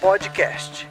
Podcast.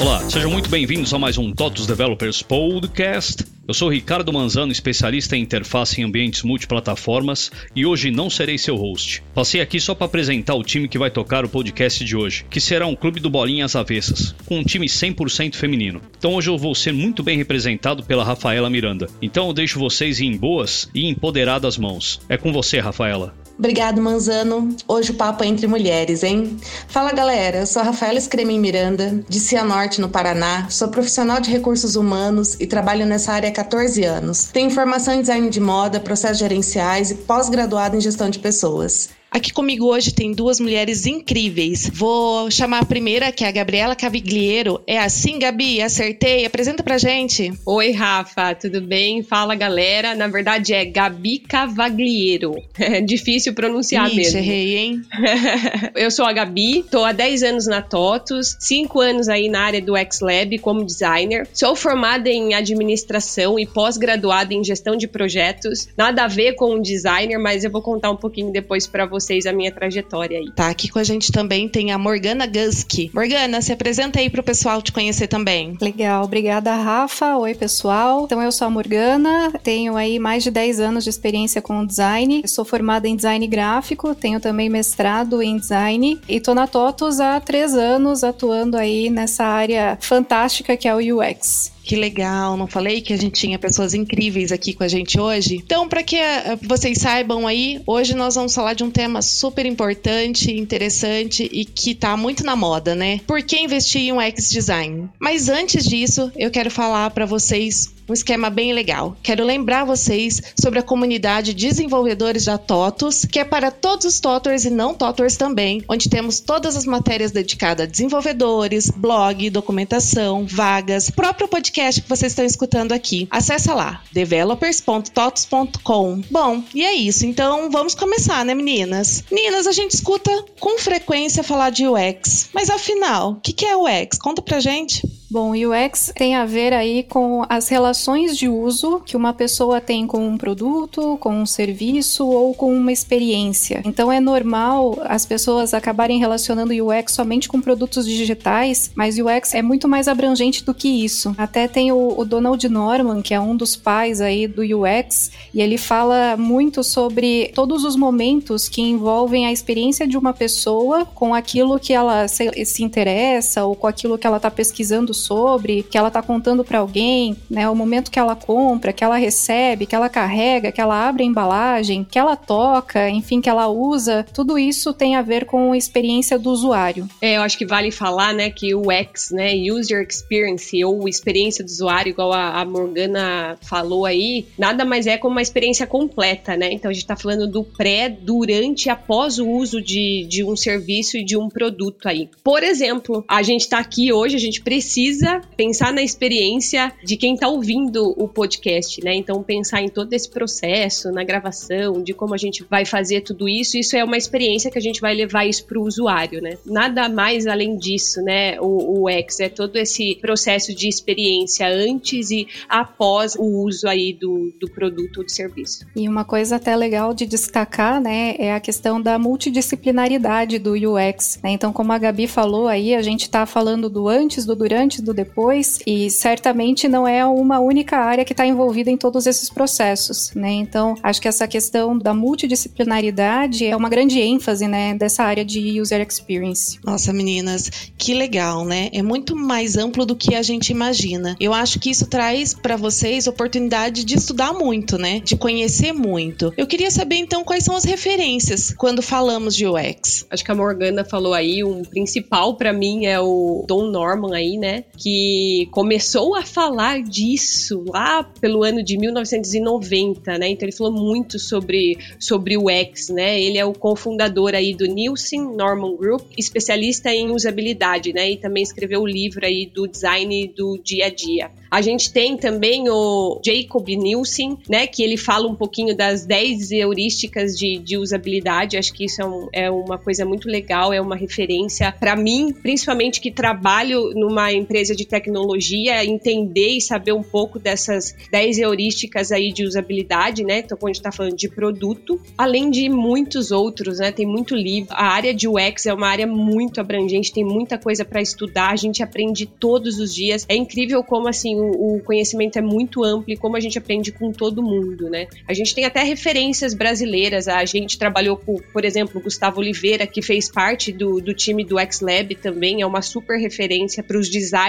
Olá, sejam muito bem-vindos a mais um TOTUS Developers Podcast. Eu sou Ricardo Manzano, especialista em interface em ambientes multiplataformas, e hoje não serei seu host. Passei aqui só para apresentar o time que vai tocar o podcast de hoje, que será um clube do Bolinhas Avessas, com um time 100% feminino. Então hoje eu vou ser muito bem representado pela Rafaela Miranda. Então eu deixo vocês em boas e empoderadas mãos. É com você, Rafaela. Obrigado, Manzano. Hoje o papo é entre mulheres, hein? Fala, galera. Eu sou a Rafaela Scremin Miranda, de Cianorte, no Paraná. Sou profissional de recursos humanos e trabalho nessa área há 14 anos. Tenho formação em design de moda, processos gerenciais e pós-graduado em gestão de pessoas. Aqui comigo hoje tem duas mulheres incríveis. Vou chamar a primeira, que é a Gabriela Cavigliero. É assim, Gabi? Acertei? Apresenta pra gente. Oi, Rafa, tudo bem? Fala, galera. Na verdade é Gabi Cavagliero. É difícil pronunciar Ixi, mesmo. errei, hein? Eu sou a Gabi, tô há 10 anos na TOTUS, 5 anos aí na área do X-Lab como designer. Sou formada em administração e pós-graduada em gestão de projetos. Nada a ver com designer, mas eu vou contar um pouquinho depois pra vocês a minha trajetória aí. Tá, aqui com a gente também tem a Morgana Guski. Morgana, se apresenta aí pro pessoal te conhecer também. Legal, obrigada Rafa. Oi pessoal. Então eu sou a Morgana, tenho aí mais de 10 anos de experiência com design. Sou formada em design gráfico, tenho também mestrado em design e tô na TOTUS há três anos atuando aí nessa área fantástica que é o UX. Que legal, não falei que a gente tinha pessoas incríveis aqui com a gente hoje? Então, para que uh, vocês saibam aí, hoje nós vamos falar de um tema super importante, interessante e que tá muito na moda, né? Por que investir em um X design? Mas antes disso, eu quero falar para vocês um esquema bem legal. Quero lembrar vocês sobre a comunidade Desenvolvedores da TOTOS, que é para todos os TOTORs e não TOTORs também, onde temos todas as matérias dedicadas a desenvolvedores, blog, documentação, vagas, próprio podcast que vocês estão escutando aqui. Acesse lá, developers.totos.com. Bom, e é isso. Então vamos começar, né, meninas? Meninas, a gente escuta com frequência falar de UX, mas afinal, o que, é UX? Conta pra gente. Bom, UX tem a ver aí com as relações de uso que uma pessoa tem com um produto, com um serviço ou com uma experiência. Então é normal as pessoas acabarem relacionando UX somente com produtos digitais, mas UX é muito mais abrangente do que isso. Até tem o, o Donald Norman, que é um dos pais aí do UX, e ele fala muito sobre todos os momentos que envolvem a experiência de uma pessoa com aquilo que ela se, se interessa ou com aquilo que ela está pesquisando sobre, que ela tá contando para alguém, né? O momento que ela compra, que ela recebe, que ela carrega, que ela abre a embalagem, que ela toca, enfim, que ela usa, tudo isso tem a ver com a experiência do usuário. É, eu acho que vale falar, né, que o X, né, User Experience ou experiência do usuário, igual a, a Morgana falou aí, nada mais é como uma experiência completa, né? Então a gente tá falando do pré, durante e após o uso de, de um serviço e de um produto aí. Por exemplo, a gente tá aqui hoje, a gente precisa precisa pensar na experiência de quem está ouvindo o podcast, né? Então, pensar em todo esse processo, na gravação, de como a gente vai fazer tudo isso, isso é uma experiência que a gente vai levar isso para o usuário, né? Nada mais além disso, né? O, o X é todo esse processo de experiência antes e após o uso aí do, do produto ou do serviço. E uma coisa até legal de destacar, né, é a questão da multidisciplinaridade do UX. Né? Então, como a Gabi falou aí, a gente está falando do antes, do durante, do depois, e certamente não é uma única área que está envolvida em todos esses processos, né? Então, acho que essa questão da multidisciplinaridade é uma grande ênfase, né, dessa área de user experience. Nossa, meninas, que legal, né? É muito mais amplo do que a gente imagina. Eu acho que isso traz para vocês oportunidade de estudar muito, né? De conhecer muito. Eu queria saber então quais são as referências quando falamos de UX. Acho que a Morgana falou aí, um principal para mim é o Don Norman aí, né? Que começou a falar disso lá pelo ano de 1990, né? Então ele falou muito sobre, sobre o X, né? Ele é o cofundador aí do Nielsen Norman Group, especialista em usabilidade, né? E também escreveu o livro aí do design do dia a dia. A gente tem também o Jacob Nielsen, né? Que ele fala um pouquinho das 10 heurísticas de, de usabilidade. Acho que isso é, um, é uma coisa muito legal, é uma referência para mim, principalmente que trabalho numa empresa de tecnologia, entender e saber um pouco dessas 10 heurísticas aí de usabilidade, né? Então, quando a gente está falando de produto, além de muitos outros, né? Tem muito livro. A área de UX é uma área muito abrangente, tem muita coisa para estudar, a gente aprende todos os dias. É incrível como, assim, o, o conhecimento é muito amplo e como a gente aprende com todo mundo, né? A gente tem até referências brasileiras, a gente trabalhou com, por exemplo, Gustavo Oliveira, que fez parte do, do time do X-Lab também, é uma super referência para os designers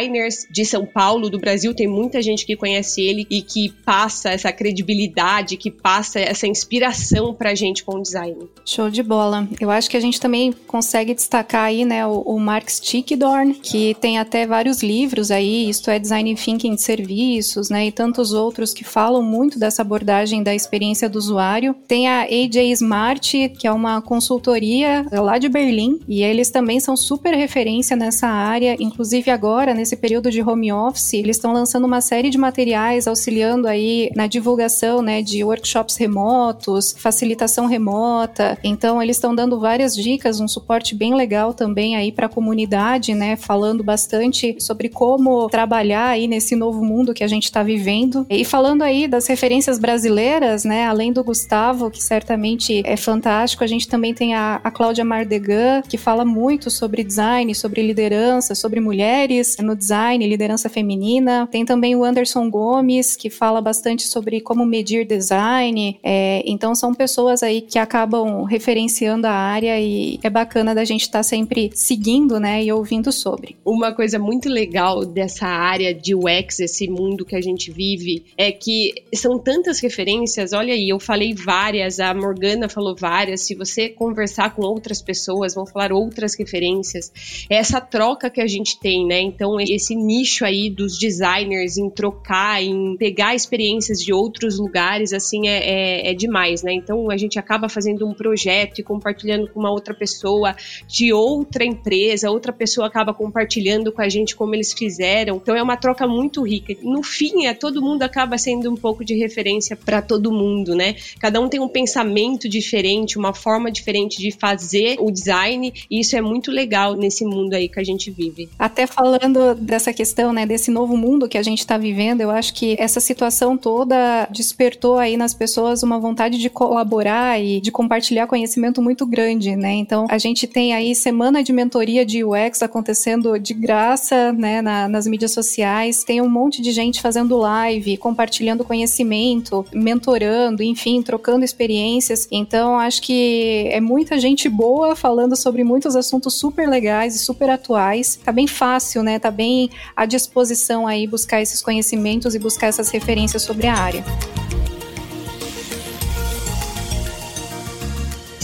de São Paulo, do Brasil, tem muita gente que conhece ele e que passa essa credibilidade, que passa essa inspiração pra gente com o design. Show de bola. Eu acho que a gente também consegue destacar aí, né, o, o Mark Stickdorn, que tem até vários livros aí, isto é Design Thinking de Serviços, né, e tantos outros que falam muito dessa abordagem da experiência do usuário. Tem a AJ Smart, que é uma consultoria lá de Berlim, e eles também são super referência nessa área, inclusive agora, nesse período de home office, eles estão lançando uma série de materiais auxiliando aí na divulgação, né, de workshops remotos, facilitação remota. Então, eles estão dando várias dicas, um suporte bem legal também aí para a comunidade, né, falando bastante sobre como trabalhar aí nesse novo mundo que a gente está vivendo. E falando aí das referências brasileiras, né, além do Gustavo, que certamente é fantástico, a gente também tem a, a Cláudia Mardegan, que fala muito sobre design, sobre liderança, sobre mulheres no design, liderança feminina. Tem também o Anderson Gomes, que fala bastante sobre como medir design. É, então, são pessoas aí que acabam referenciando a área e é bacana da gente estar tá sempre seguindo, né, e ouvindo sobre. Uma coisa muito legal dessa área de UX, esse mundo que a gente vive, é que são tantas referências. Olha aí, eu falei várias, a Morgana falou várias. Se você conversar com outras pessoas, vão falar outras referências. É essa troca que a gente tem, né? Então, esse nicho aí dos designers em trocar, em pegar experiências de outros lugares, assim, é, é, é demais, né? Então, a gente acaba fazendo um projeto e compartilhando com uma outra pessoa de outra empresa, outra pessoa acaba compartilhando com a gente como eles fizeram. Então, é uma troca muito rica. No fim, é todo mundo acaba sendo um pouco de referência para todo mundo, né? Cada um tem um pensamento diferente, uma forma diferente de fazer o design, e isso é muito legal nesse mundo aí que a gente vive. Até falando dessa questão, né, desse novo mundo que a gente está vivendo, eu acho que essa situação toda despertou aí nas pessoas uma vontade de colaborar e de compartilhar conhecimento muito grande, né? Então, a gente tem aí semana de mentoria de UX acontecendo de graça, né, na, nas mídias sociais. Tem um monte de gente fazendo live, compartilhando conhecimento, mentorando, enfim, trocando experiências. Então, acho que é muita gente boa falando sobre muitos assuntos super legais e super atuais. Tá bem fácil, né? Tá bem à disposição aí buscar esses conhecimentos e buscar essas referências sobre a área.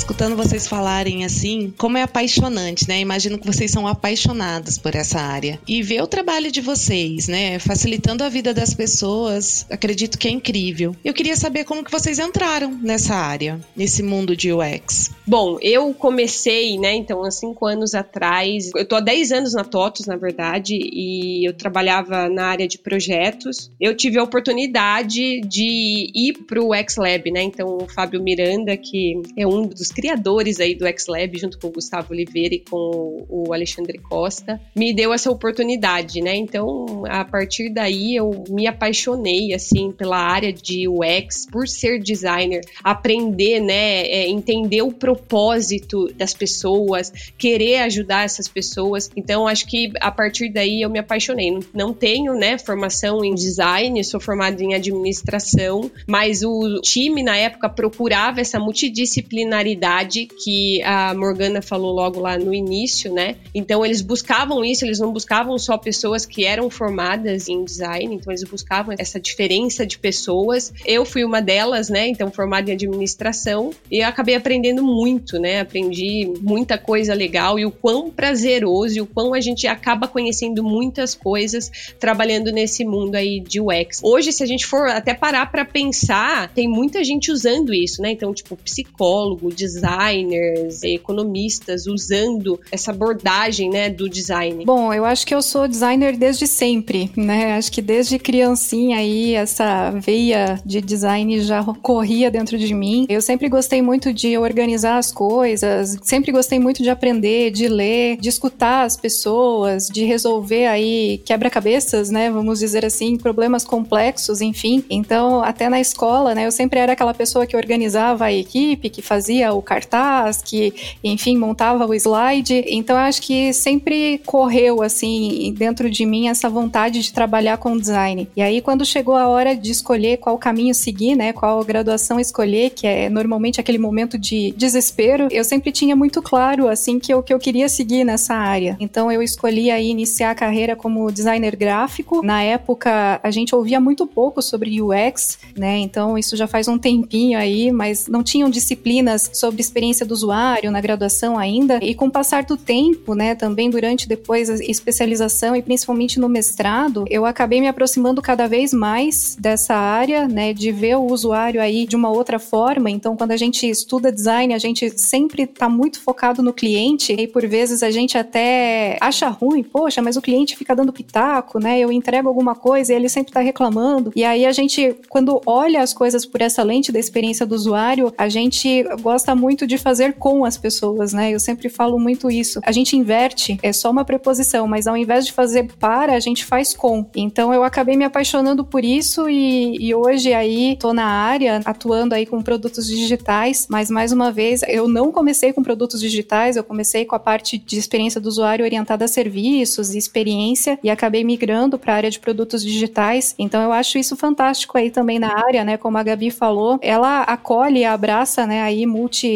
Escutando vocês falarem assim, como é apaixonante, né? Imagino que vocês são apaixonados por essa área. E ver o trabalho de vocês, né? Facilitando a vida das pessoas, acredito que é incrível. Eu queria saber como que vocês entraram nessa área, nesse mundo de UX. Bom, eu comecei, né, então, há cinco anos atrás. Eu tô há 10 anos na TOTUS, na verdade, e eu trabalhava na área de projetos. Eu tive a oportunidade de ir pro X-Lab, né? Então, o Fábio Miranda, que é um dos criadores aí do X-Lab, junto com o Gustavo Oliveira e com o Alexandre Costa, me deu essa oportunidade, né? Então, a partir daí, eu me apaixonei, assim, pela área de UX, por ser designer, aprender, né, é, entender o propósito das pessoas, querer ajudar essas pessoas. Então, acho que a partir daí eu me apaixonei. Não tenho, né, formação em design, sou formada em administração, mas o time na época procurava essa multidisciplinaridade que a Morgana falou logo lá no início, né? Então eles buscavam isso, eles não buscavam só pessoas que eram formadas em design, então eles buscavam essa diferença de pessoas. Eu fui uma delas, né? Então formada em administração e eu acabei aprendendo muito, né? Aprendi muita coisa legal e o quão prazeroso e o quão a gente acaba conhecendo muitas coisas trabalhando nesse mundo aí de UX. Hoje, se a gente for até parar para pensar, tem muita gente usando isso, né? Então, tipo, psicólogo, design designers, economistas usando essa abordagem, né, do design? Bom, eu acho que eu sou designer desde sempre, né? Acho que desde criancinha aí essa veia de design já corria dentro de mim. Eu sempre gostei muito de organizar as coisas, sempre gostei muito de aprender, de ler, de escutar as pessoas, de resolver aí quebra-cabeças, né? Vamos dizer assim, problemas complexos, enfim. Então, até na escola, né, eu sempre era aquela pessoa que organizava a equipe, que fazia o cartaz, que, enfim, montava o slide. Então, acho que sempre correu, assim, dentro de mim essa vontade de trabalhar com design. E aí, quando chegou a hora de escolher qual caminho seguir, né, qual graduação escolher, que é normalmente aquele momento de desespero, eu sempre tinha muito claro, assim, que eu, que eu queria seguir nessa área. Então, eu escolhi aí iniciar a carreira como designer gráfico. Na época, a gente ouvia muito pouco sobre UX, né, então isso já faz um tempinho aí, mas não tinham disciplinas sobre experiência do usuário na graduação ainda. E com o passar do tempo, né, também durante depois a especialização e principalmente no mestrado, eu acabei me aproximando cada vez mais dessa área, né, de ver o usuário aí de uma outra forma. Então, quando a gente estuda design, a gente sempre está muito focado no cliente e por vezes a gente até acha ruim, poxa, mas o cliente fica dando pitaco, né? Eu entrego alguma coisa e ele sempre está reclamando. E aí a gente, quando olha as coisas por essa lente da experiência do usuário, a gente gosta muito de fazer com as pessoas, né? Eu sempre falo muito isso. A gente inverte, é só uma preposição, mas ao invés de fazer para, a gente faz com. Então eu acabei me apaixonando por isso e, e hoje aí tô na área atuando aí com produtos digitais, mas mais uma vez eu não comecei com produtos digitais, eu comecei com a parte de experiência do usuário orientada a serviços e experiência e acabei migrando para a área de produtos digitais. Então eu acho isso fantástico aí também na área, né? Como a Gabi falou, ela acolhe abraça, né, aí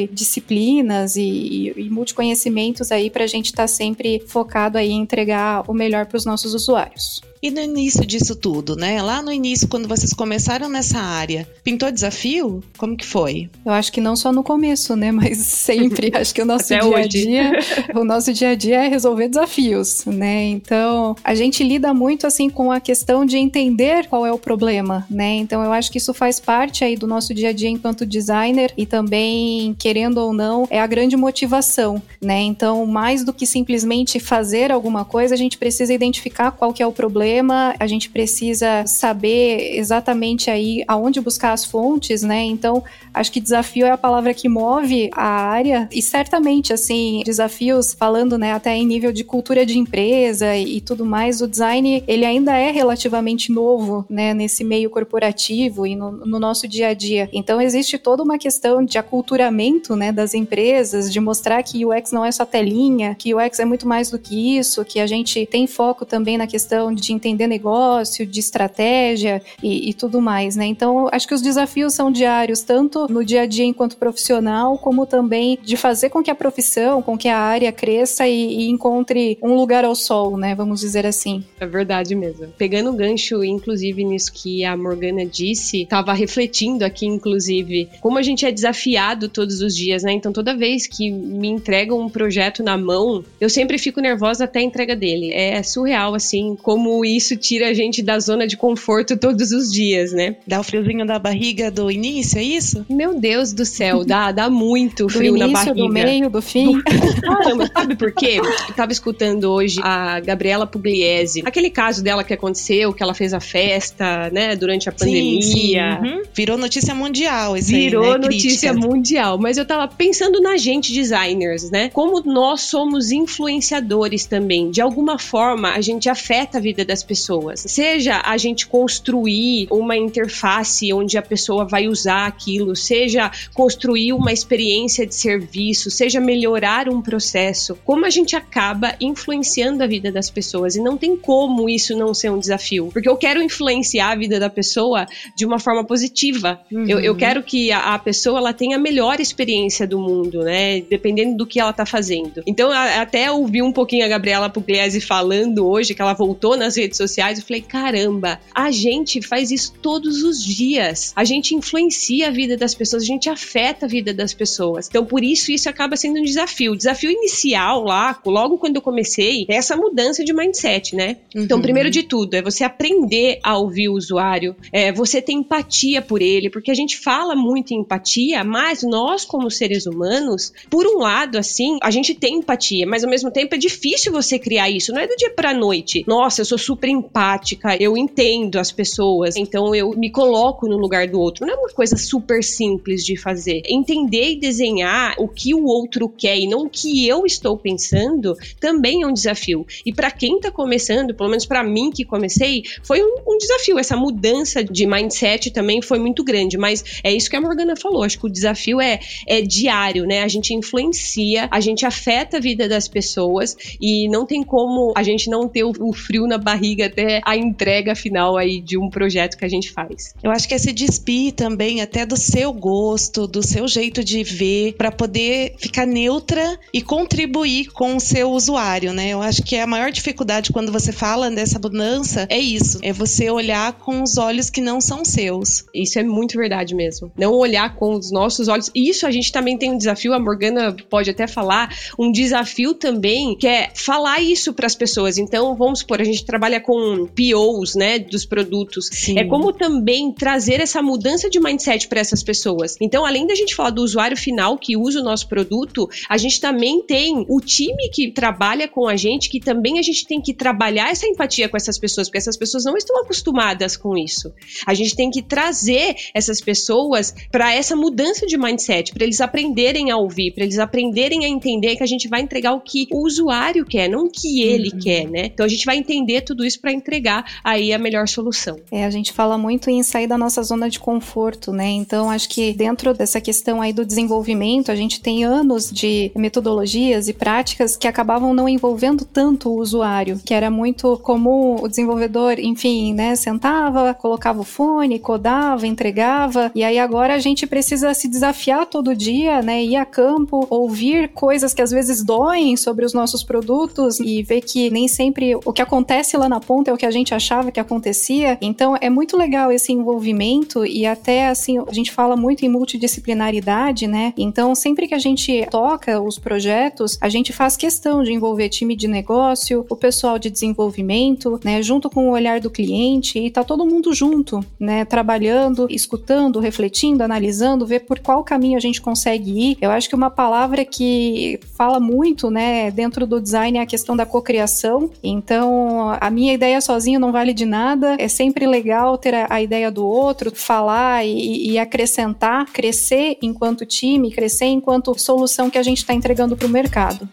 multidisciplinas e, e, e multiconhecimentos aí para a gente estar tá sempre focado aí em entregar o melhor para os nossos usuários. E no início disso tudo, né? Lá no início, quando vocês começaram nessa área, pintou desafio? Como que foi? Eu acho que não só no começo, né? Mas sempre. acho que o nosso Até dia a dia, o nosso dia a dia é resolver desafios, né? Então, a gente lida muito assim com a questão de entender qual é o problema, né? Então, eu acho que isso faz parte aí do nosso dia a dia enquanto designer e também, querendo ou não, é a grande motivação, né? Então, mais do que simplesmente fazer alguma coisa, a gente precisa identificar qual que é o problema problema, a gente precisa saber exatamente aí aonde buscar as fontes, né? Então, acho que desafio é a palavra que move a área e certamente, assim, desafios falando, né, até em nível de cultura de empresa e, e tudo mais, o design, ele ainda é relativamente novo, né, nesse meio corporativo e no, no nosso dia a dia. Então, existe toda uma questão de aculturamento, né, das empresas, de mostrar que o UX não é só telinha, que o UX é muito mais do que isso, que a gente tem foco também na questão de entender negócio, de estratégia e, e tudo mais, né? Então, acho que os desafios são diários, tanto no dia a dia enquanto profissional, como também de fazer com que a profissão, com que a área cresça e, e encontre um lugar ao sol, né? Vamos dizer assim. É verdade mesmo. Pegando o gancho, inclusive, nisso que a Morgana disse, estava refletindo aqui, inclusive, como a gente é desafiado todos os dias, né? Então, toda vez que me entregam um projeto na mão, eu sempre fico nervosa até a entrega dele. É surreal, assim, como isso tira a gente da zona de conforto todos os dias, né? Dá o friozinho da barriga do início, é isso? Meu Deus do céu, dá, dá muito do frio início, na barriga. Do meio, do fim. Caramba, sabe por quê? Eu tava escutando hoje a Gabriela Pugliese. Aquele caso dela que aconteceu, que ela fez a festa, né, durante a pandemia. Sim, sim. Uhum. Virou notícia mundial isso Virou aí, né? notícia Crítica. mundial. Mas eu tava pensando na gente, designers, né? Como nós somos influenciadores também. De alguma forma, a gente afeta a vida das pessoas. Seja a gente construir uma interface onde a pessoa vai usar aquilo, seja construir uma experiência de serviço, seja melhorar um processo, como a gente acaba influenciando a vida das pessoas. E não tem como isso não ser um desafio. Porque eu quero influenciar a vida da pessoa de uma forma positiva. Uhum. Eu, eu, quero que a, a, pessoa ela tenha a melhor experiência do mundo, né? Dependendo do que ela tá fazendo. Então, a, até ouvi um pouquinho a Gabriela Pugliese falando hoje, que ela voltou nas redes redes sociais, eu falei, caramba, a gente faz isso todos os dias. A gente influencia a vida das pessoas, a gente afeta a vida das pessoas. Então, por isso, isso acaba sendo um desafio. O desafio inicial lá, logo quando eu comecei, é essa mudança de mindset, né? Então, uhum. Então, primeiro de tudo, é você aprender a ouvir o usuário, é você ter empatia por ele, porque a gente fala muito em empatia, mas nós, como seres humanos, por um lado, assim, a gente tem empatia, mas ao mesmo tempo é difícil você criar isso, não é do dia pra noite. Nossa, eu sou super empática, eu entendo as pessoas, então eu me coloco no lugar do outro. Não é uma coisa super simples de fazer. Entender e desenhar o que o outro quer e não o que eu estou pensando também é um desafio. E para quem tá começando, pelo menos para mim que comecei, foi um, um desafio. Essa mudança de mindset também foi muito grande, mas é isso que a Morgana falou. Acho que o desafio é, é diário, né? A gente influencia, a gente afeta a vida das pessoas e não tem como a gente não ter o, o frio na barriga até a entrega final aí de um projeto que a gente faz. Eu acho que é se despir também até do seu gosto, do seu jeito de ver, para poder ficar neutra e contribuir com o seu usuário, né? Eu acho que é a maior dificuldade quando você fala dessa mudança é isso, é você olhar com os olhos que não são seus. Isso é muito verdade mesmo. Não olhar com os nossos olhos. Isso a gente também tem um desafio, a Morgana pode até falar, um desafio também que é falar isso para as pessoas. Então, vamos supor, a gente trabalha com POs, né, dos produtos. Sim. É como também trazer essa mudança de mindset para essas pessoas. Então, além da gente falar do usuário final que usa o nosso produto, a gente também tem o time que trabalha com a gente, que também a gente tem que trabalhar essa empatia com essas pessoas, porque essas pessoas não estão acostumadas com isso. A gente tem que trazer essas pessoas para essa mudança de mindset, para eles aprenderem a ouvir, para eles aprenderem a entender que a gente vai entregar o que o usuário quer, não o que ele uhum. quer, né? Então a gente vai entender tudo isso para entregar aí a melhor solução. É, a gente fala muito em sair da nossa zona de conforto, né? Então acho que dentro dessa questão aí do desenvolvimento, a gente tem anos de metodologias e práticas que acabavam não envolvendo tanto o usuário, que era muito comum o desenvolvedor, enfim, né, sentava, colocava o fone, codava, entregava, e aí agora a gente precisa se desafiar todo dia, né, ir a campo, ouvir coisas que às vezes doem sobre os nossos produtos e ver que nem sempre o que acontece lá na ponta é o que a gente achava que acontecia. Então é muito legal esse envolvimento e até assim, a gente fala muito em multidisciplinaridade, né? Então sempre que a gente toca os projetos, a gente faz questão de envolver time de negócio, o pessoal de desenvolvimento, né, junto com o olhar do cliente e tá todo mundo junto, né, trabalhando, escutando, refletindo, analisando, ver por qual caminho a gente consegue ir. Eu acho que uma palavra que fala muito, né, dentro do design é a questão da cocriação. Então, a minha ideia sozinha não vale de nada. É sempre legal ter a, a ideia do outro, falar e, e acrescentar, crescer enquanto time, crescer enquanto solução que a gente está entregando para o mercado.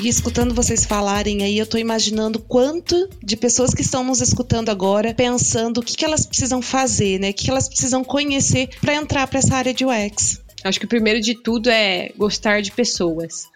E escutando vocês falarem aí, eu tô imaginando quanto de pessoas que estão nos escutando agora pensando o que, que elas precisam fazer, né? O que elas precisam conhecer para entrar para essa área de UX. Acho que o primeiro de tudo é gostar de pessoas.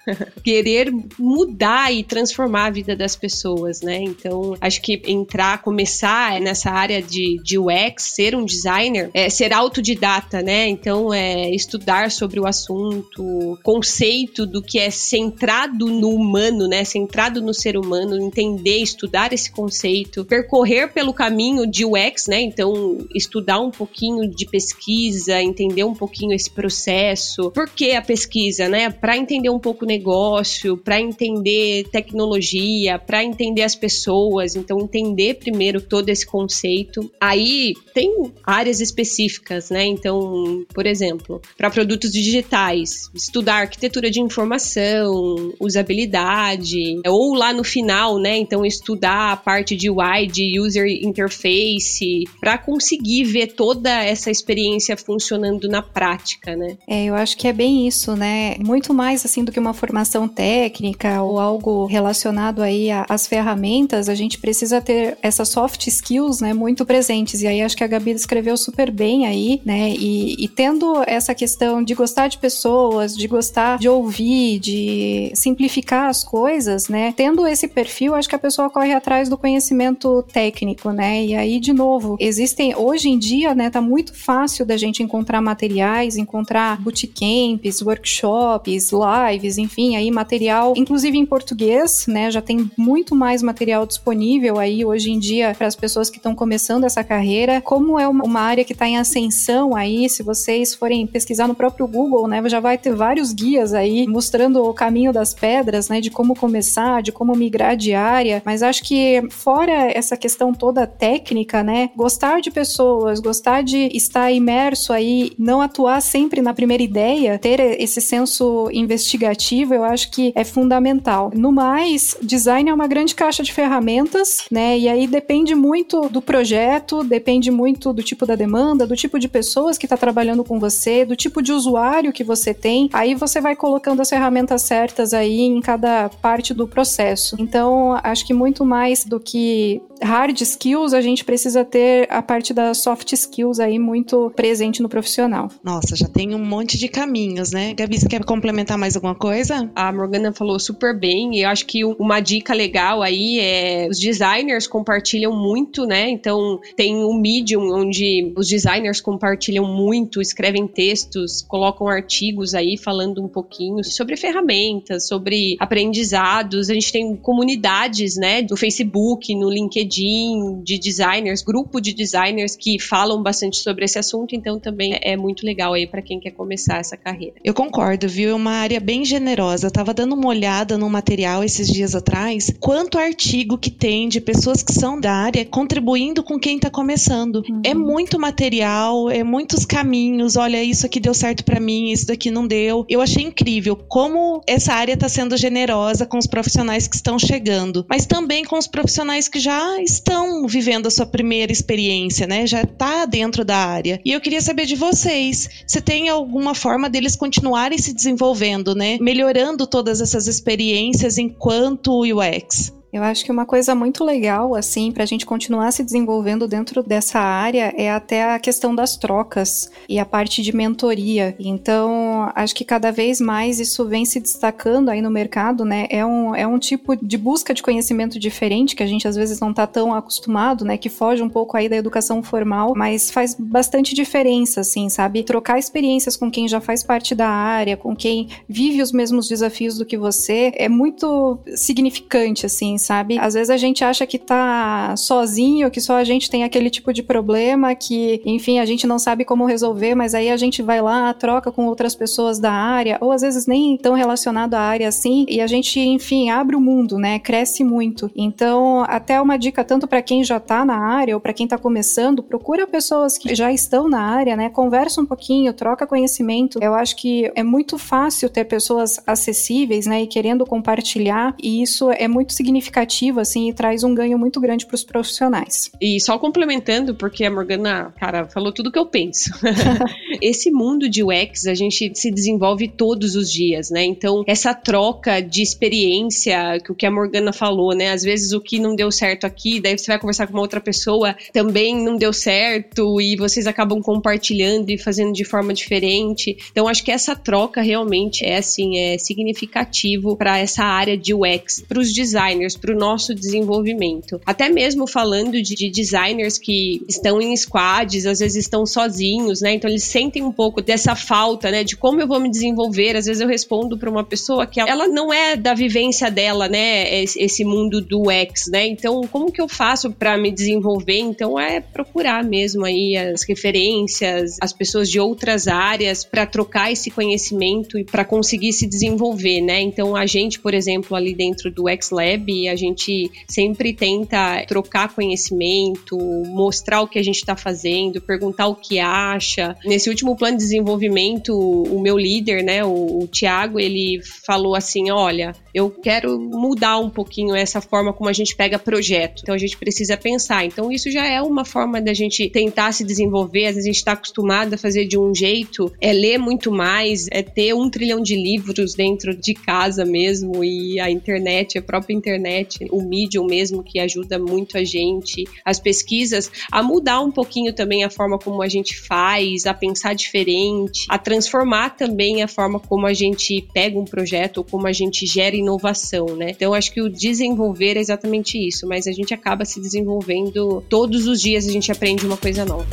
Querer mudar e transformar a vida das pessoas, né? Então, acho que entrar, começar nessa área de, de UX, ser um designer, é ser autodidata, né? Então, é estudar sobre o assunto, conceito do que é centrado no humano, né? Centrado no ser humano, entender, estudar esse conceito, percorrer pelo caminho de UX, né? Então, estudar um pouquinho de pesquisa, entender um pouquinho esse processo. Por que a pesquisa, né? Para entender um pouco negócio, para entender tecnologia, para entender as pessoas. Então, entender primeiro todo esse conceito. Aí tem áreas específicas, né? Então, por exemplo, para produtos digitais, estudar arquitetura de informação, usabilidade, ou lá no final, né? Então, estudar a parte de UI, de user interface, para conseguir ver toda essa experiência funcionando na prática, né? É, eu acho que é bem isso, né? Muito mais assim do que uma formação técnica ou algo relacionado aí às ferramentas, a gente precisa ter essas soft skills, né, muito presentes. E aí acho que a Gabi descreveu super bem aí, né? E, e tendo essa questão de gostar de pessoas, de gostar de ouvir, de simplificar as coisas, né? Tendo esse perfil, acho que a pessoa corre atrás do conhecimento técnico, né? E aí, de novo, existem hoje em dia, né? Tá muito fácil da gente encontrar materiais, encontrar bootcamps, workshops, lives, enfim, aí material, inclusive em português, né? Já tem muito mais material disponível aí hoje em dia para as pessoas que estão começando essa carreira. Como é uma área que está em ascensão aí, se vocês forem pesquisar no próprio Google, né, já vai ter vários guias aí mostrando o caminho das pedras, né, de como começar, de como migrar de área. Mas acho que fora essa questão toda técnica, né, gostar de pessoas, gostar de estar imerso aí, não atuar sempre na primeira ideia, ter esse senso investigativo, eu acho que é fundamental. No mais, design é uma grande caixa de ferramentas, né? E aí depende muito do projeto, depende muito do tipo da demanda, do tipo de pessoas que está trabalhando com você, do tipo de usuário que você tem. Aí você vai colocando as ferramentas certas aí em cada parte do processo. Então, acho que muito mais do que hard skills, a gente precisa ter a parte das soft skills aí muito presente no profissional. Nossa, já tem um monte de caminhos, né? Gabi, você quer complementar mais alguma coisa? A Morgana falou super bem, e eu acho que uma dica legal aí é os designers compartilham muito, né? Então tem o Medium, onde os designers compartilham muito, escrevem textos, colocam artigos aí falando um pouquinho sobre ferramentas, sobre aprendizados. A gente tem comunidades, né, do Facebook, no LinkedIn LinkedIn de designers, grupo de designers que falam bastante sobre esse assunto, então também é muito legal aí para quem quer começar essa carreira. Eu concordo, viu? É uma área bem generosa. Eu tava dando uma olhada no material esses dias atrás, quanto artigo que tem de pessoas que são da área contribuindo com quem tá começando. Uhum. É muito material, é muitos caminhos. Olha, isso aqui deu certo para mim, isso daqui não deu. Eu achei incrível como essa área tá sendo generosa com os profissionais que estão chegando, mas também com os profissionais que já estão vivendo a sua primeira experiência, né? Já está dentro da área. E eu queria saber de vocês, se tem alguma forma deles continuarem se desenvolvendo, né? Melhorando todas essas experiências enquanto UX. Eu acho que uma coisa muito legal, assim, para a gente continuar se desenvolvendo dentro dessa área é até a questão das trocas e a parte de mentoria. Então, acho que cada vez mais isso vem se destacando aí no mercado, né? É um, é um tipo de busca de conhecimento diferente que a gente às vezes não está tão acostumado, né? Que foge um pouco aí da educação formal, mas faz bastante diferença, assim, sabe? Trocar experiências com quem já faz parte da área, com quem vive os mesmos desafios do que você, é muito significante, assim, sabe? Às vezes a gente acha que tá sozinho, que só a gente tem aquele tipo de problema que, enfim, a gente não sabe como resolver, mas aí a gente vai lá, troca com outras pessoas da área, ou às vezes nem tão relacionado à área assim, e a gente, enfim, abre o mundo, né? Cresce muito. Então, até uma dica tanto para quem já tá na área ou para quem tá começando, procura pessoas que já estão na área, né? Conversa um pouquinho, troca conhecimento. Eu acho que é muito fácil ter pessoas acessíveis, né, e querendo compartilhar, e isso é muito significativo significativo, assim, e traz um ganho muito grande para os profissionais. E só complementando, porque a Morgana, cara, falou tudo que eu penso. Esse mundo de UX, a gente se desenvolve todos os dias, né? Então, essa troca de experiência, que o que a Morgana falou, né? Às vezes o que não deu certo aqui, daí você vai conversar com uma outra pessoa, também não deu certo, e vocês acabam compartilhando e fazendo de forma diferente. Então, acho que essa troca realmente é, assim, é significativo para essa área de UX, para os designers, para o nosso desenvolvimento. Até mesmo falando de, de, designers que estão em squads, às vezes estão sozinhos, né? Então eles sentem um pouco dessa falta, né? De como eu vou me desenvolver. Às vezes eu respondo para uma pessoa que ela não é da vivência dela, né? Esse mundo do UX, né? Então como que eu faço para me desenvolver? Então é procurar mesmo aí as referências, as pessoas de outras áreas para trocar esse conhecimento e para conseguir se desenvolver, né? Então a gente, por exemplo, ali dentro do X Lab, a gente sempre tenta trocar conhecimento, mostrar o que a gente está fazendo, perguntar o que acha. Nesse último plano de desenvolvimento, o meu líder, né, o, o Tiago, ele falou assim: olha, eu quero mudar um pouquinho essa forma como a gente pega projeto. Então a gente precisa pensar. Então isso já é uma forma da gente tentar se desenvolver. Às vezes a gente está acostumado a fazer de um jeito, é ler muito mais, é ter um trilhão de livros dentro de casa mesmo e a internet, a própria internet o Medium mesmo, que ajuda muito a gente, as pesquisas, a mudar um pouquinho também a forma como a gente faz, a pensar diferente, a transformar também a forma como a gente pega um projeto ou como a gente gera inovação, né? Então, acho que o desenvolver é exatamente isso, mas a gente acaba se desenvolvendo todos os dias, a gente aprende uma coisa nova.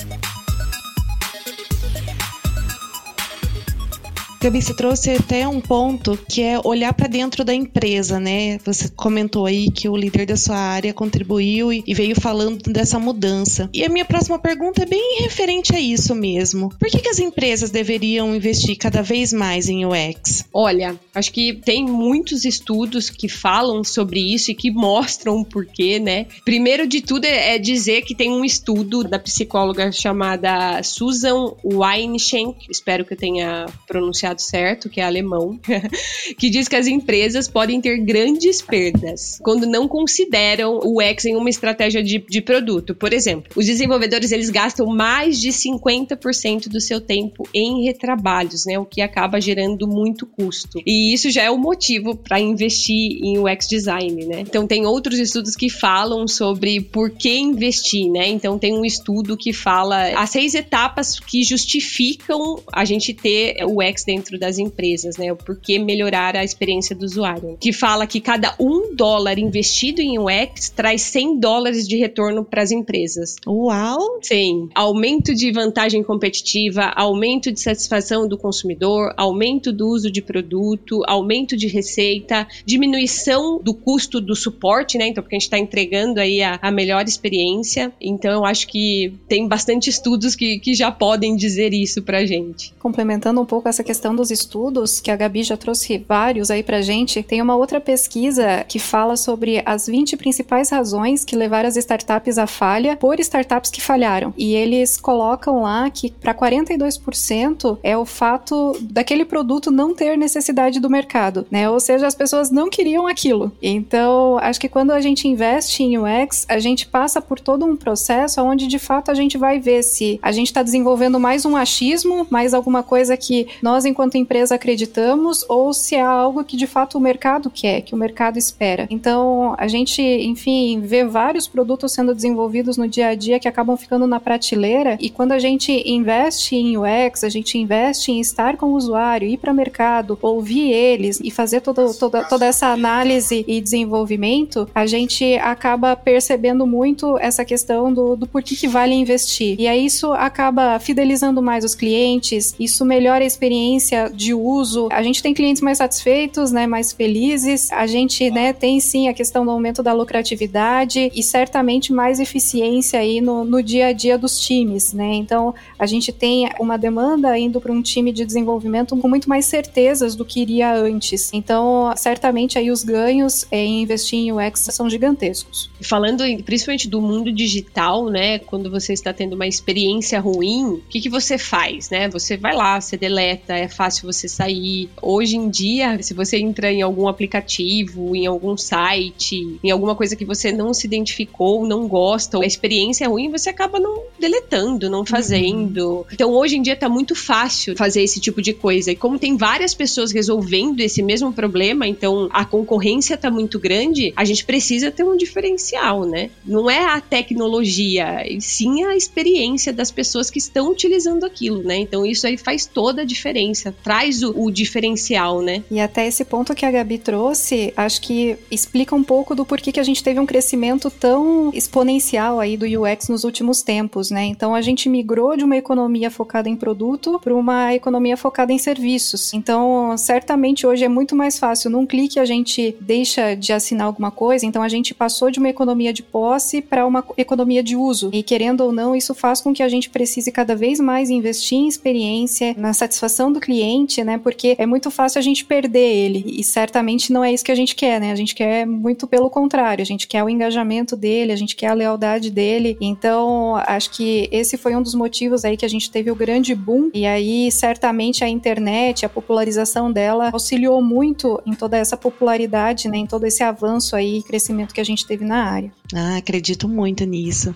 Gabi, você trouxe até um ponto que é olhar para dentro da empresa, né? Você comentou aí que o líder da sua área contribuiu e veio falando dessa mudança. E a minha próxima pergunta é bem referente a isso mesmo. Por que, que as empresas deveriam investir cada vez mais em UX? Olha, acho que tem muitos estudos que falam sobre isso e que mostram o porquê, né? Primeiro de tudo é, é dizer que tem um estudo da psicóloga chamada Susan Weinschenk, espero que eu tenha pronunciado certo, que é alemão, que diz que as empresas podem ter grandes perdas quando não consideram o X em uma estratégia de, de produto. Por exemplo, os desenvolvedores eles gastam mais de 50% do seu tempo em retrabalhos, né? O que acaba gerando muito custo. E isso já é o motivo para investir em UX design, né? Então tem outros estudos que falam sobre por que investir, né? Então tem um estudo que fala as seis etapas que justificam a gente ter o UX dentro das empresas, né? O porquê melhorar a experiência do usuário. Que fala que cada um dólar investido em UX traz 100 dólares de retorno para as empresas. Uau! Sim. Aumento de vantagem competitiva, aumento de satisfação do consumidor, aumento do uso de produto, aumento de receita, diminuição do custo do suporte, né? Então, porque a gente está entregando aí a, a, melhor experiência. Então, eu acho que tem bastante estudos que, que já podem dizer isso pra gente. Complementando um pouco essa questão dos estudos, que a Gabi já trouxe vários aí pra gente, tem uma outra pesquisa que fala sobre as 20 principais razões que levaram as startups à falha por startups que falharam. E eles colocam lá que para 42% é o fato daquele produto não ter necessidade do mercado, né? Ou seja, as pessoas não queriam aquilo. Então, acho que quando a gente investe em UX, a gente passa por todo um processo onde de fato a gente vai ver se a gente está desenvolvendo mais um achismo, mais alguma coisa que nós, enquanto empresa, acreditamos, ou se é algo que de fato o mercado quer, que o mercado espera. Então, a gente, enfim, vê vários produtos sendo desenvolvidos no dia a dia que acabam ficando na prateleira, e quando a gente investe em UX, a gente investe em estar com o usuário, ir para o mercado, ouvir eles e fazer todo, toda, toda essa análise e desenvolvimento, a gente acaba percebendo muito essa questão do, do porquê que vale investir. E aí isso acaba fidelizando mais os clientes, isso melhora a experiência de uso. A gente tem clientes mais satisfeitos, né, mais felizes. A gente, né, tem sim a questão do aumento da lucratividade e certamente mais eficiência aí no, no dia a dia dos times, né? Então, a gente tem uma demanda indo para um time de desenvolvimento com muito mais certezas do que iria antes. Então, certamente aí os ganhos em investir em UX são gigantescos. Falando principalmente do mundo digital, né? Quando você está tendo uma experiência ruim, o que, que você faz, né? Você vai lá, você deleta, é fácil você sair. Hoje em dia, se você entra em algum aplicativo, em algum site, em alguma coisa que você não se identificou, não gosta, ou a experiência é ruim, você acaba não deletando, não fazendo. Uhum. Então, hoje em dia tá muito fácil fazer esse tipo de coisa. E como tem várias pessoas resolvendo esse mesmo problema, então a concorrência tá muito grande, a gente precisa ter um diferencial, né? Não é a tecnologia, e sim a experiência das pessoas que estão utilizando aquilo, né? Então isso aí faz toda a diferença, traz o, o diferencial, né? E até esse ponto que a Gabi trouxe, acho que explica um pouco do porquê que a gente teve um crescimento tão exponencial aí do UX nos últimos tempos, né? Então a gente migrou de uma economia focada em produto para uma economia focada em serviços. Então, certamente hoje é muito mais fácil num clique a gente deixa de assinar alguma coisa, então a gente passou de uma economia de posse para uma economia de uso. E querendo ou não, isso faz com que a gente precise cada vez mais investir em experiência, na satisfação do cliente, né? Porque é muito fácil a gente perder ele. E certamente não é isso que a gente quer, né? A gente quer muito pelo contrário, a gente quer o engajamento dele, a gente quer a lealdade dele. Então, acho que esse foi um dos motivos aí que a gente teve o grande boom. E aí, certamente, a internet, a popularização dela auxiliou muito em toda essa popularidade, né? Em todo esse avanço aí, crescimento que a gente teve na área. Ah, acredito muito nisso.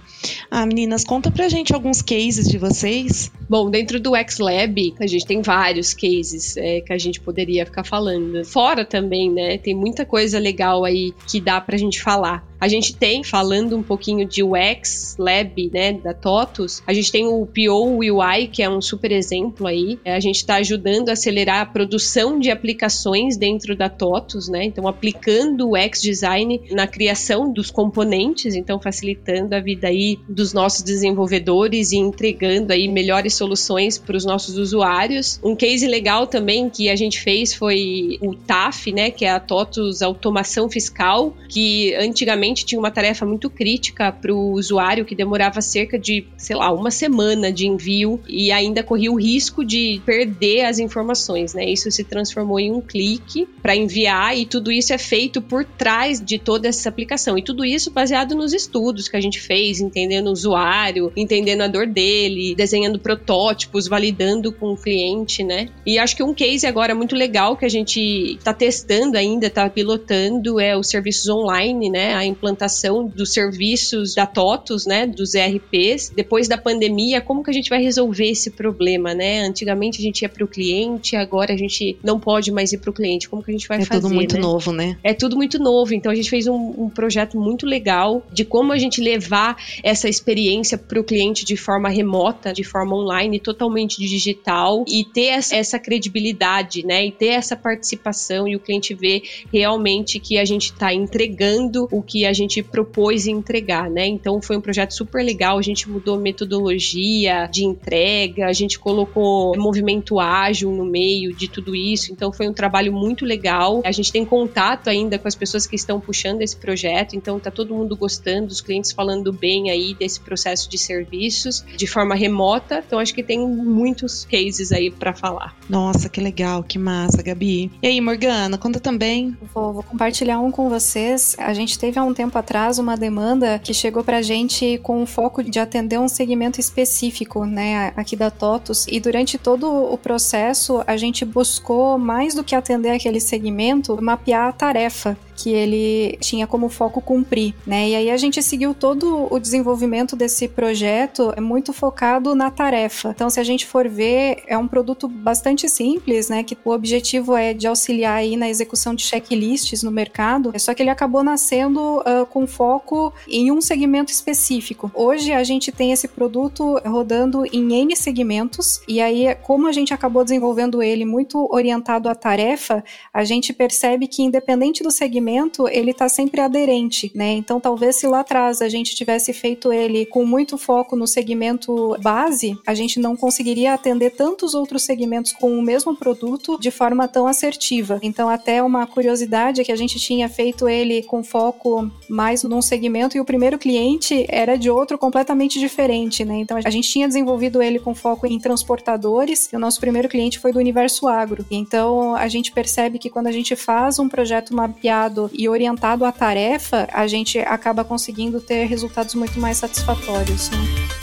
Ah, meninas, conta pra gente alguns cases de vocês. Bom, dentro do X-Lab, a gente tem vários cases é, que a gente poderia ficar falando. Fora também, né? Tem muita coisa legal aí que dá pra gente falar. A gente tem, falando um pouquinho de UX Lab, né, da TOTUS, a gente tem o PO UI, que é um super exemplo aí. A gente está ajudando a acelerar a produção de aplicações dentro da TOTUS, né? Então, aplicando o UX Design na criação dos componentes, então facilitando a vida aí dos nossos desenvolvedores e entregando aí melhores soluções para os nossos usuários. Um case legal também que a gente fez foi o TAF, né, que é a TOTUS Automação Fiscal, que antigamente tinha uma tarefa muito crítica para o usuário que demorava cerca de, sei lá, uma semana de envio e ainda corria o risco de perder as informações, né? Isso se transformou em um clique para enviar e tudo isso é feito por trás de toda essa aplicação. E tudo isso baseado nos estudos que a gente fez, entendendo o usuário, entendendo a dor dele, desenhando protótipos, validando com o cliente, né? E acho que um case agora muito legal que a gente está testando ainda, está pilotando é os serviços online, né? A implantação dos serviços da TOTUS, né? Dos ERPs. Depois da pandemia, como que a gente vai resolver esse problema, né? Antigamente a gente ia para o cliente, agora a gente não pode mais ir para o cliente. Como que a gente vai é fazer? É tudo muito né? novo, né? É tudo muito novo. Então a gente fez um, um projeto muito legal de como a gente levar essa experiência para o cliente de forma remota, de forma online, totalmente digital e ter essa credibilidade, né? E ter essa participação e o cliente ver realmente que a gente está entregando o que a gente propôs entregar, né? Então foi um projeto super legal. A gente mudou metodologia de entrega, a gente colocou movimento ágil no meio de tudo isso. Então foi um trabalho muito legal. A gente tem contato ainda com as pessoas que estão puxando esse projeto, então tá todo mundo gostando, os clientes falando bem aí desse processo de serviços de forma remota. Então acho que tem muitos cases aí para falar. Nossa, que legal, que massa, Gabi. E aí, Morgana, conta também. Vou, vou compartilhar um com vocês. A gente teve há um tempo atrás uma demanda que chegou pra gente com o foco de atender um segmento específico, né, aqui da TOTUS. E durante todo o processo, a gente buscou mais do que atender aquele segmento, mapear a tarefa que ele tinha como foco cumprir, né? E aí a gente seguiu todo o desenvolvimento desse projeto muito focado na tarefa. Então, se a gente for ver, é um produto bastante simples, né? Que o objetivo é de auxiliar aí na execução de checklists no mercado. Só que ele acabou nascendo uh, com foco em um segmento específico. Hoje a gente tem esse produto rodando em N segmentos e aí, como a gente acabou desenvolvendo ele muito orientado à tarefa, a gente percebe que independente do segmento, ele está sempre aderente, né? Então, talvez se lá atrás a gente tivesse feito ele com muito foco no segmento base, a gente não conseguiria atender tantos outros segmentos com o mesmo produto de forma tão assertiva. Então, até uma curiosidade é que a gente tinha feito ele com foco mais num segmento e o primeiro cliente era de outro completamente diferente, né? Então, a gente tinha desenvolvido ele com foco em transportadores e o nosso primeiro cliente foi do universo agro. Então, a gente percebe que quando a gente faz um projeto mapeado e orientado à tarefa, a gente acaba conseguindo ter resultados muito mais satisfatórios. Né?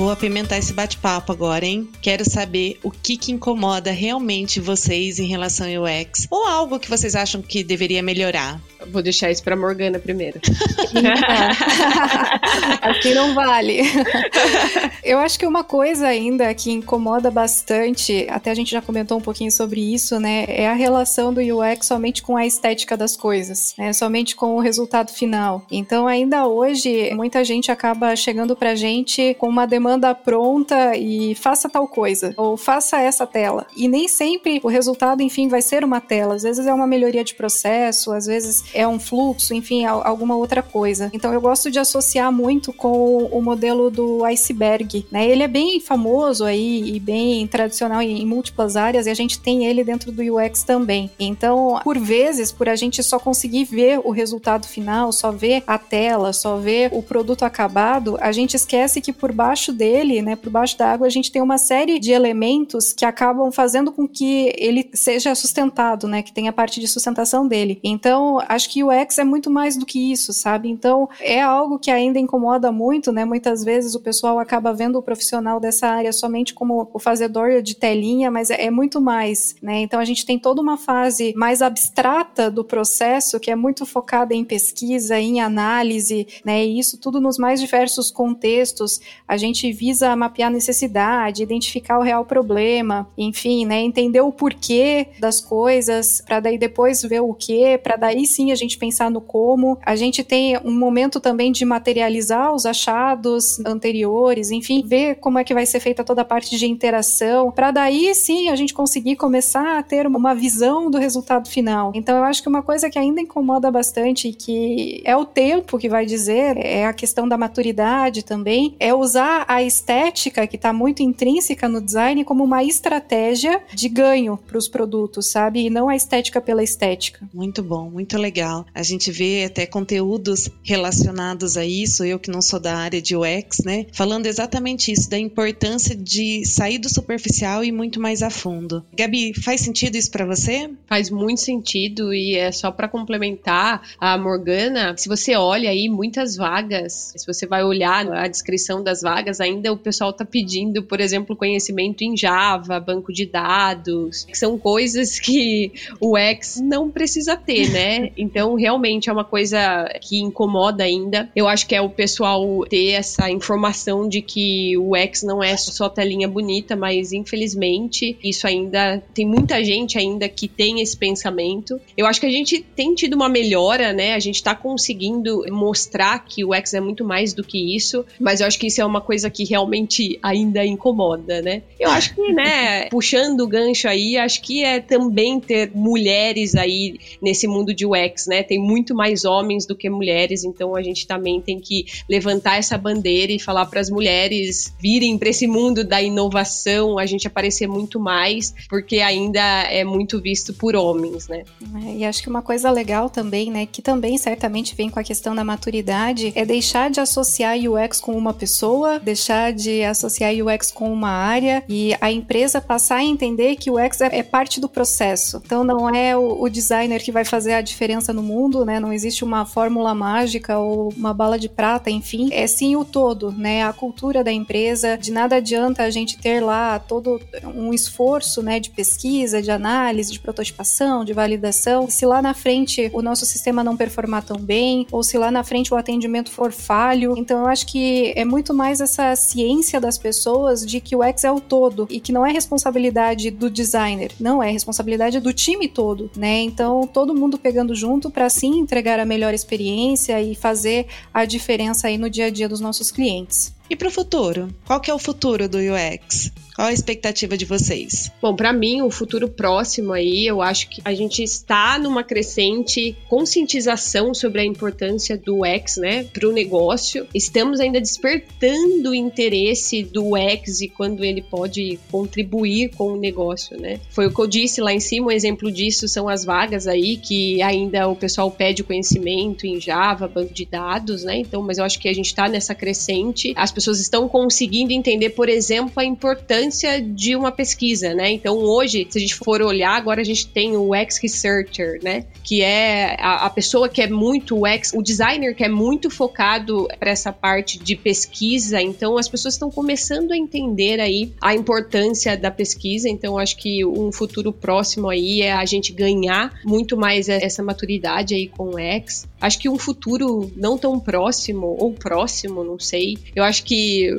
Vou apimentar esse bate-papo agora, hein? Quero saber o que, que incomoda realmente vocês em relação ao UX ou algo que vocês acham que deveria melhorar. Vou deixar isso para Morgana primeiro. Aqui não vale. Eu acho que uma coisa ainda que incomoda bastante, até a gente já comentou um pouquinho sobre isso, né? É a relação do UX somente com a estética das coisas, né? Somente com o resultado final. Então, ainda hoje, muita gente acaba chegando pra gente com uma demanda pronta e faça tal coisa, ou faça essa tela. E nem sempre o resultado, enfim, vai ser uma tela. Às vezes é uma melhoria de processo, às vezes é um fluxo, enfim, alguma outra coisa. Então eu gosto de associar muito com o modelo do iceberg, né? Ele é bem famoso aí e bem tradicional em, múltiplas áreas e a gente tem ele dentro do UX também. Então, por vezes, por a gente só conseguir ver o resultado final, só ver a tela, só ver o produto acabado, a gente esquece que por baixo dele, né, por baixo da água, a gente tem uma série de elementos que acabam fazendo com que ele seja sustentado, né, que tenha parte de sustentação dele. Então, a acho que o UX é muito mais do que isso, sabe? Então, é algo que ainda incomoda muito, né? Muitas vezes o pessoal acaba vendo o profissional dessa área somente como o fazedor de telinha, mas é, é muito mais, né? Então, a gente tem toda uma fase mais abstrata do processo que é muito focada em pesquisa, em análise, né? E isso tudo nos mais diversos contextos. A gente visa mapear a necessidade, identificar o real problema, enfim, né? Entender o porquê das coisas, para daí depois ver o que, para daí sim a gente pensar no como. A gente tem um momento também de materializar os achados anteriores, enfim, ver como é que vai ser feita toda a parte de interação, para daí sim a gente conseguir começar a ter uma visão do resultado final. Então eu acho que uma coisa que ainda incomoda bastante e que é o tempo que vai dizer, é a questão da maturidade também, é usar a estética que está muito intrínseca no design como uma estratégia de ganho para os produtos, sabe? E não a estética pela estética. Muito bom, muito legal. A gente vê até conteúdos relacionados a isso, eu que não sou da área de UX, né? Falando exatamente isso, da importância de sair do superficial e muito mais a fundo. Gabi, faz sentido isso para você? Faz muito sentido e é só para complementar a Morgana, se você olha aí muitas vagas, se você vai olhar a descrição das vagas, ainda o pessoal tá pedindo, por exemplo, conhecimento em Java, banco de dados, que são coisas que o X não precisa ter, né? Então, realmente é uma coisa que incomoda ainda. Eu acho que é o pessoal ter essa informação de que o X não é só telinha bonita, mas infelizmente isso ainda tem muita gente ainda que tem esse pensamento. Eu acho que a gente tem tido uma melhora, né? A gente tá conseguindo mostrar que o X é muito mais do que isso, mas eu acho que isso é uma coisa que realmente ainda incomoda, né? Eu acho que, né, puxando o gancho aí, acho que é também ter mulheres aí nesse mundo de UX, né? Tem muito mais homens do que mulheres, então a gente também tem que levantar essa bandeira e falar para as mulheres virem para esse mundo da inovação, a gente aparecer muito mais, porque ainda é muito visto por homens, né? É, e acho que uma coisa legal também, né, que também certamente vem com a questão da maturidade, é deixar de associar UX com uma pessoa, deixar de associar UX com uma área e a empresa passar a entender que o UX é, é parte do processo. Então não é o, o, designer que vai fazer a diferença no mundo, né? Não existe uma fórmula mágica ou uma bala de prata, enfim. É sim o todo, né? A cultura da empresa. De nada adianta a gente ter lá todo um esforço, né, de pesquisa, de análise, de prototipação, de validação, se lá na frente o nosso sistema não performar tão bem, ou se lá na frente o atendimento for falho. Então eu acho que é muito mais essa ciência das pessoas de que o X é o todo e que não é responsabilidade do designer, não é responsabilidade do time todo, né? Então todo mundo pegando junto para sim entregar a melhor experiência e fazer a diferença aí no dia a dia dos nossos clientes. E para o futuro? Qual que é o futuro do UX? Qual a expectativa de vocês? Bom, para mim, o futuro próximo aí, eu acho que a gente está numa crescente conscientização sobre a importância do X, né, para o negócio. Estamos ainda despertando o interesse do X e quando ele pode contribuir com o negócio, né? Foi o que eu disse lá em cima, um exemplo disso são as vagas aí que ainda o pessoal pede conhecimento em Java, banco de dados, né? Então, mas eu acho que a gente está nessa crescente. As pessoas estão conseguindo entender, por exemplo, a importância de uma pesquisa, né? Então hoje, se a gente for olhar, agora a gente tem o X Researcher, né? Que é a, a pessoa que é muito o X, o designer que é muito focado para essa parte de pesquisa. Então as pessoas estão começando a entender aí a importância da pesquisa. Então acho que um futuro próximo aí é a gente ganhar muito mais essa maturidade aí com o X. Acho que um futuro não tão próximo ou próximo, não sei. Eu acho que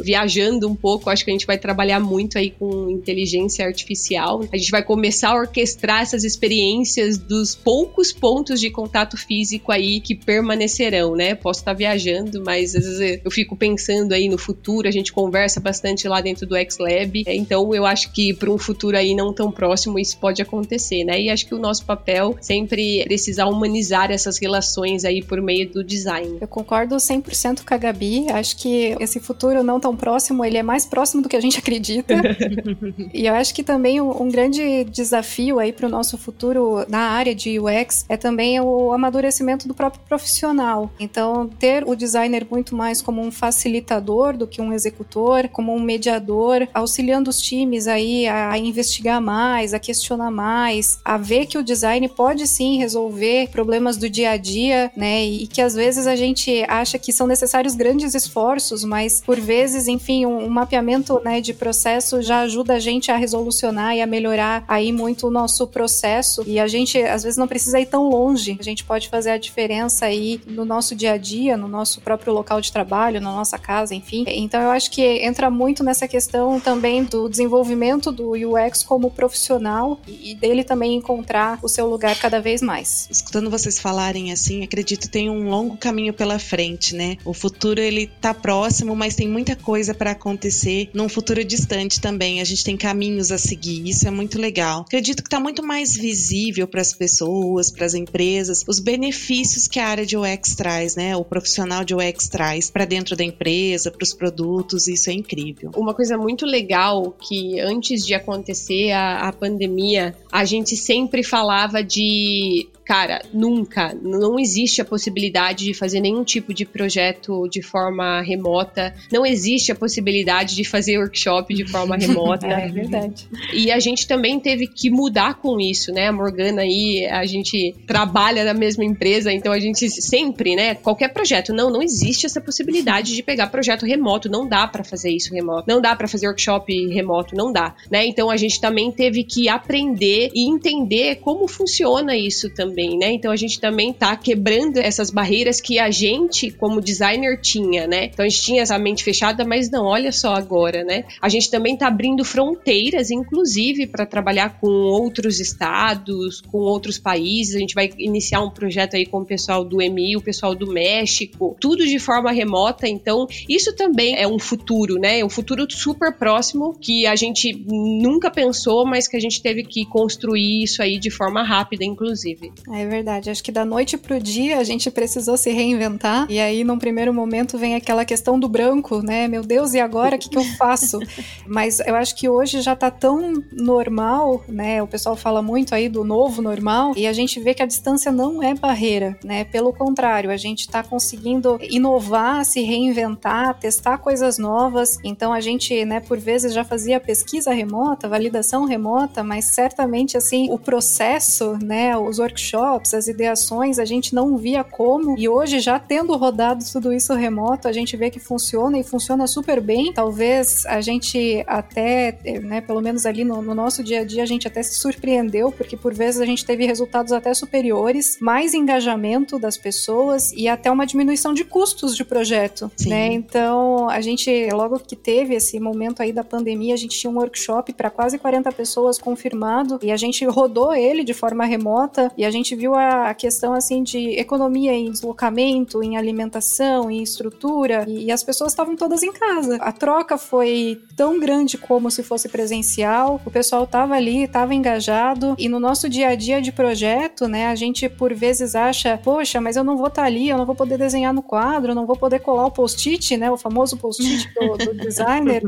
viajando um pouco, acho que a gente vai trabalhar muito aí com inteligência artificial. A gente vai começar a orquestrar essas experiências dos poucos pontos de contato físico aí que permanecerão, né? Posso estar viajando, mas às vezes eu fico pensando aí no futuro, a gente conversa bastante lá dentro do X-Lab, então eu acho que para um futuro aí não tão próximo isso pode acontecer, né? E acho que o nosso papel sempre é precisar humanizar essas relações aí por meio do design. Eu concordo 100% com a Gabi, acho que esse futuro não tão próximo, ele é mais próximo do que a gente acredita. e eu acho que também um, um grande desafio aí para o nosso futuro na área de UX é também o amadurecimento do próprio profissional. Então, ter o designer muito mais como um facilitador do que um executor, como um mediador, auxiliando os times aí a, a investigar mais, a questionar mais, a ver que o design pode sim resolver problemas do dia a dia, né? E que às vezes a gente acha que são necessários grandes esforços, mas por vezes, enfim, um, um mapeamento né, de processo já ajuda a gente a resolucionar e a melhorar aí muito o nosso processo. E a gente às vezes não precisa ir tão longe. A gente pode fazer a diferença aí no nosso dia a dia, no nosso próprio local de trabalho, na nossa casa, enfim. Então eu acho que entra muito nessa questão também do desenvolvimento do UX como profissional e dele também encontrar o seu lugar cada vez mais. Escutando vocês falarem assim, acredito que tem um longo caminho pela frente, né? O futuro ele tá próximo, mas tem muita coisa para acontecer num futuro distante também. A gente tem caminhos a seguir, isso é muito legal. Acredito que tá muito mais visível para as pessoas, para as empresas, os benefícios que a área de UX traz, né? O profissional de UX traz para dentro da empresa, para os produtos, isso é incrível. Uma coisa muito legal que antes de acontecer a, a pandemia, a gente sempre falava de cara, nunca, não existe a possibilidade de fazer nenhum tipo de projeto de forma remota, não existe a possibilidade de fazer workshop de forma remota. é verdade. E a gente também teve que mudar com isso, né? A Morgana aí, a gente trabalha na mesma empresa, então a gente sempre, né? Qualquer projeto, não, não existe essa possibilidade de pegar projeto remoto, não dá para fazer isso remoto, não dá para fazer workshop remoto, não dá, né? Então a gente também teve que aprender e entender como funciona isso também também, né? Então a gente também tá quebrando essas barreiras que a gente, como designer, tinha, né? Então a gente tinha essa mente fechada, mas não, olha só agora, né? A gente também tá abrindo fronteiras, inclusive, para trabalhar com outros estados, com outros países. A gente vai iniciar um projeto aí com o pessoal do EMI, o pessoal do México, tudo de forma remota. Então, isso também é um futuro, né? É um futuro super próximo que a gente nunca pensou, mas que a gente teve que construir isso aí de forma rápida, inclusive. É verdade. Acho que da noite pro dia a gente precisou se reinventar. E aí, num primeiro momento, vem aquela questão do branco, né? Meu Deus, e agora o que, que eu faço? Mas eu acho que hoje já tá tão normal, né? O pessoal fala muito aí do novo normal. E a gente vê que a distância não é barreira, né? Pelo contrário, a gente tá conseguindo inovar, se reinventar, testar coisas novas. Então a gente, né, por vezes já fazia pesquisa remota, validação remota, mas certamente assim, o processo, né, os workshops workshops, as ideações, a gente não via como. E hoje, já tendo rodado tudo isso remoto, a gente vê que funciona e funciona super bem. Talvez a gente até, né, pelo menos ali no, no nosso dia a dia, a gente até se surpreendeu, porque por vezes a gente teve resultados até superiores, mais engajamento das pessoas e até uma diminuição de custos de projeto, Sim. né? Então, a gente, logo que teve esse momento aí da pandemia, a gente tinha um workshop para quase 40 pessoas confirmado e a gente rodou ele de forma remota e a gente gente viu a, questão assim de economia em deslocamento, em alimentação, em estrutura, e, e as pessoas estavam todas em casa. A troca foi tão grande como se fosse presencial, o pessoal estava ali, estava engajado, e no nosso dia a dia de projeto, né, a gente por vezes acha, poxa, mas eu não vou estar tá ali, eu não vou poder desenhar no quadro, eu não vou poder colar o post-it, né, o famoso post-it do, do designer.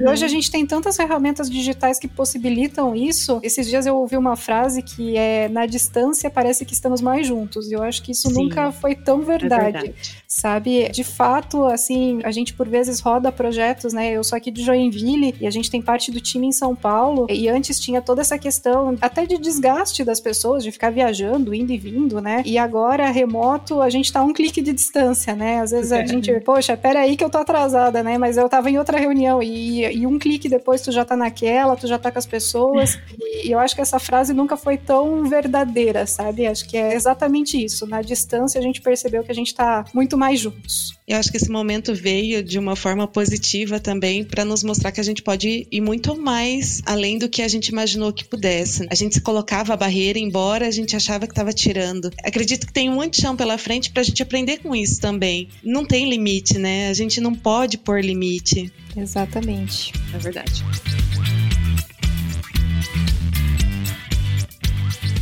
E hoje a gente tem tantas ferramentas digitais que possibilitam isso. Esses dias eu ouvi uma frase que é na distância distância parece que estamos mais juntos. E eu acho que isso Sim, nunca foi tão verdade, é verdade, Sabe? De fato, assim, a gente por vezes roda projetos, né? Eu sou aqui de Joinville e a gente tem parte do time em São Paulo. E antes tinha toda essa questão até de desgaste das pessoas, de ficar viajando, indo e vindo, né? E agora, remoto, a gente tá um clique de distância, né? Às vezes a é. gente, poxa, peraí que eu tô atrasada, né? Mas eu tava em outra reunião e, e um clique depois tu já tá naquela, tu já tá com as pessoas. E, e eu acho que essa frase nunca foi tão verdadeira, sabe? Acho que é exatamente isso. Na distância a gente percebeu que a gente está muito mais juntos. Eu acho que esse momento veio de uma forma positiva também para nos mostrar que a gente pode ir muito mais além do que a gente imaginou que pudesse. A gente se colocava a barreira, embora a gente achava que estava tirando. Acredito que tem muito chão pela frente para a gente aprender com isso também. Não tem limite, né? A gente não pode pôr limite. Exatamente. É verdade.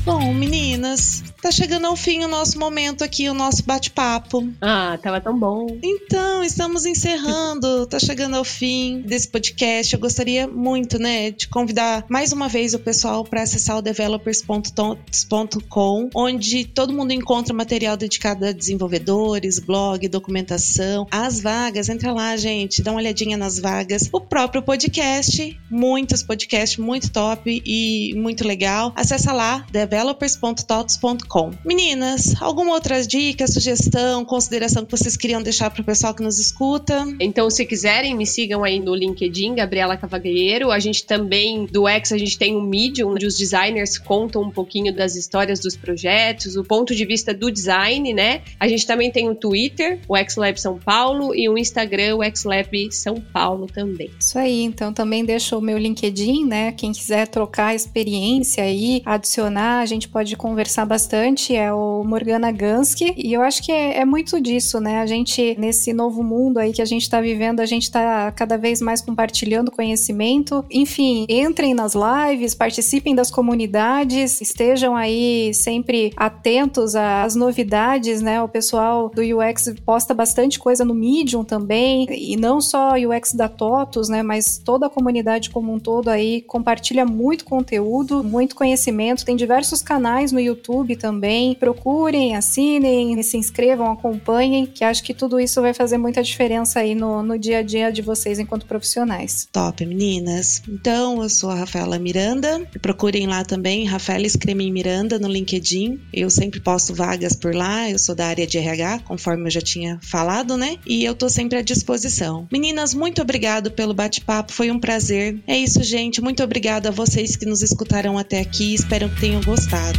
Bom, meninas, tá chegando ao fim o nosso momento aqui, o nosso bate-papo. Ah, tava tão bom. Então, estamos encerrando, tá chegando ao fim desse podcast. Eu gostaria muito, né, de convidar mais uma vez o pessoal para acessar o developers.tots.com, onde todo mundo encontra material dedicado a desenvolvedores, blog, documentação, as vagas. Entra lá, gente, dá uma olhadinha nas vagas. O próprio podcast, muitos podcasts muito top e muito legal. Acessa lá developers.tots.com. Meninas, alguma outra dica, sugestão, consideração que vocês queriam deixar para o pessoal que nos escuta? Então, se quiserem, me sigam aí no LinkedIn, Gabriela Cavagueiro. A gente também, do X, a gente tem um Medium, onde os designers contam um pouquinho das histórias dos projetos, o ponto de vista do design, né? A gente também tem o Twitter, o XLab São Paulo, e o Instagram, o XLab São Paulo também. Isso aí, então também deixo o meu LinkedIn, né? Quem quiser trocar experiência aí, adicionar, a gente pode conversar bastante, é o Morgana Gansky, e eu acho que é, é muito disso, né? A gente, nesse novo mundo aí que a gente está vivendo, a gente está cada vez mais compartilhando conhecimento. Enfim, entrem nas lives, participem das comunidades, estejam aí sempre atentos às novidades, né? O pessoal do UX posta bastante coisa no Medium também, e não só UX da TOTUS, né? Mas toda a comunidade como um todo aí compartilha muito conteúdo, muito conhecimento. Tem diversos canais no YouTube também. Procurem, assinem, se inscrevam, acompanhem, que acho que tudo isso vai fazer muita diferença aí no, no dia a dia de vocês enquanto profissionais. Top, meninas. Então, eu sou a Rafaela Miranda. Procurem lá também, Rafaela Escremin Miranda no LinkedIn. Eu sempre posto vagas por lá. Eu sou da área de RH, conforme eu já tinha falado, né? E eu tô sempre à disposição. Meninas, muito obrigado pelo bate-papo. Foi um prazer. É isso, gente. Muito obrigada a vocês que nos escutaram até aqui. Espero que tenham gostado.